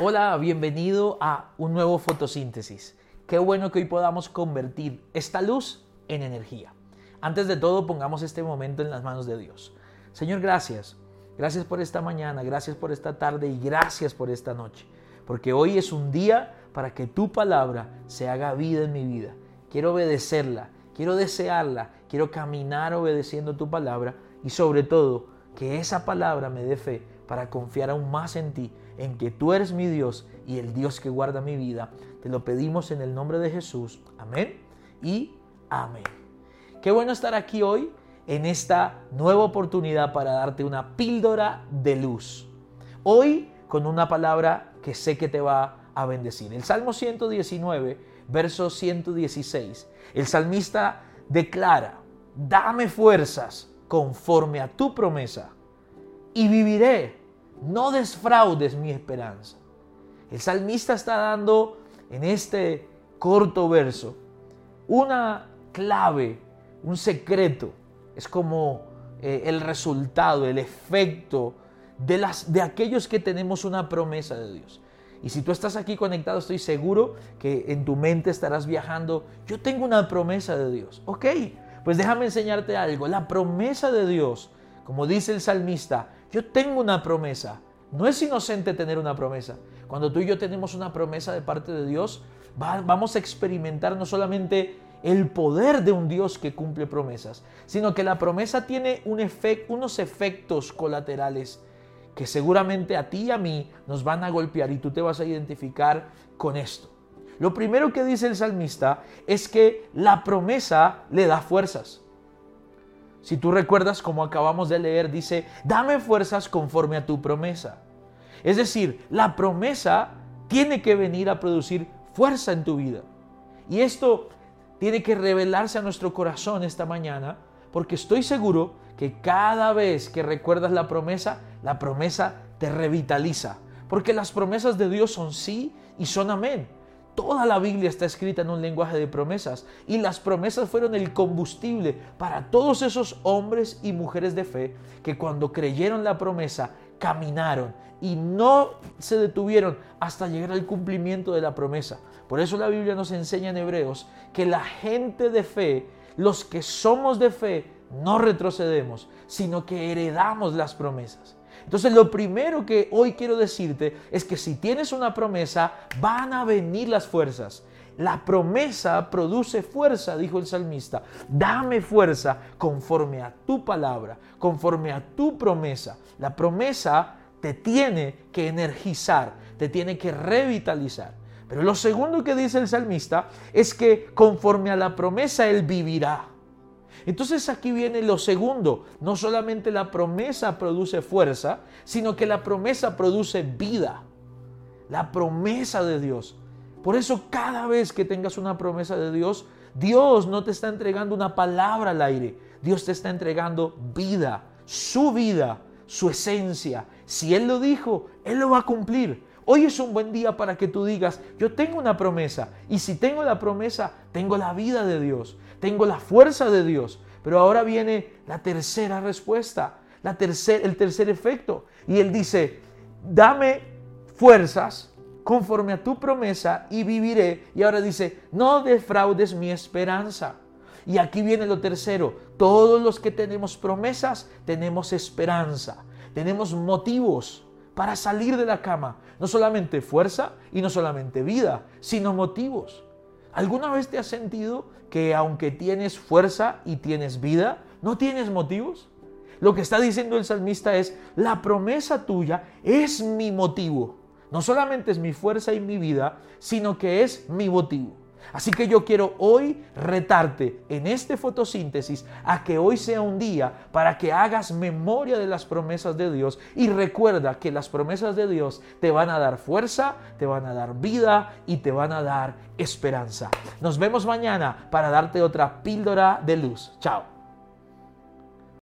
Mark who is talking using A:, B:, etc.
A: Hola, bienvenido a un nuevo fotosíntesis. Qué bueno que hoy podamos convertir esta luz en energía. Antes de todo, pongamos este momento en las manos de Dios. Señor, gracias. Gracias por esta mañana, gracias por esta tarde y gracias por esta noche. Porque hoy es un día para que tu palabra se haga vida en mi vida. Quiero obedecerla, quiero desearla, quiero caminar obedeciendo tu palabra y sobre todo que esa palabra me dé fe para confiar aún más en ti, en que tú eres mi Dios y el Dios que guarda mi vida. Te lo pedimos en el nombre de Jesús. Amén y amén. Qué bueno estar aquí hoy en esta nueva oportunidad para darte una píldora de luz. Hoy con una palabra que sé que te va a bendecir. El Salmo 119, verso 116. El salmista declara, dame fuerzas conforme a tu promesa y viviré no desfraudes mi esperanza. El salmista está dando en este corto verso una clave, un secreto. Es como eh, el resultado, el efecto de, las, de aquellos que tenemos una promesa de Dios. Y si tú estás aquí conectado, estoy seguro que en tu mente estarás viajando. Yo tengo una promesa de Dios. Ok, pues déjame enseñarte algo. La promesa de Dios, como dice el salmista, yo tengo una promesa. No es inocente tener una promesa. Cuando tú y yo tenemos una promesa de parte de Dios, vamos a experimentar no solamente el poder de un Dios que cumple promesas, sino que la promesa tiene un unos efectos colaterales que seguramente a ti y a mí nos van a golpear y tú te vas a identificar con esto. Lo primero que dice el salmista es que la promesa le da fuerzas. Si tú recuerdas como acabamos de leer, dice, dame fuerzas conforme a tu promesa. Es decir, la promesa tiene que venir a producir fuerza en tu vida. Y esto tiene que revelarse a nuestro corazón esta mañana, porque estoy seguro que cada vez que recuerdas la promesa, la promesa te revitaliza. Porque las promesas de Dios son sí y son amén. Toda la Biblia está escrita en un lenguaje de promesas y las promesas fueron el combustible para todos esos hombres y mujeres de fe que cuando creyeron la promesa caminaron y no se detuvieron hasta llegar al cumplimiento de la promesa. Por eso la Biblia nos enseña en Hebreos que la gente de fe, los que somos de fe, no retrocedemos, sino que heredamos las promesas. Entonces lo primero que hoy quiero decirte es que si tienes una promesa, van a venir las fuerzas. La promesa produce fuerza, dijo el salmista. Dame fuerza conforme a tu palabra, conforme a tu promesa. La promesa te tiene que energizar, te tiene que revitalizar. Pero lo segundo que dice el salmista es que conforme a la promesa Él vivirá. Entonces aquí viene lo segundo, no solamente la promesa produce fuerza, sino que la promesa produce vida. La promesa de Dios. Por eso cada vez que tengas una promesa de Dios, Dios no te está entregando una palabra al aire, Dios te está entregando vida, su vida, su esencia. Si Él lo dijo, Él lo va a cumplir. Hoy es un buen día para que tú digas, yo tengo una promesa y si tengo la promesa, tengo la vida de Dios, tengo la fuerza de Dios. Pero ahora viene la tercera respuesta, la el tercer efecto. Y Él dice, dame fuerzas conforme a tu promesa y viviré. Y ahora dice, no defraudes mi esperanza. Y aquí viene lo tercero, todos los que tenemos promesas tenemos esperanza, tenemos motivos para salir de la cama. No solamente fuerza y no solamente vida, sino motivos. ¿Alguna vez te has sentido que aunque tienes fuerza y tienes vida, no tienes motivos? Lo que está diciendo el salmista es, la promesa tuya es mi motivo. No solamente es mi fuerza y mi vida, sino que es mi motivo. Así que yo quiero hoy retarte en este fotosíntesis a que hoy sea un día para que hagas memoria de las promesas de Dios y recuerda que las promesas de Dios te van a dar fuerza, te van a dar vida y te van a dar esperanza. Nos vemos mañana para darte otra píldora de luz. Chao.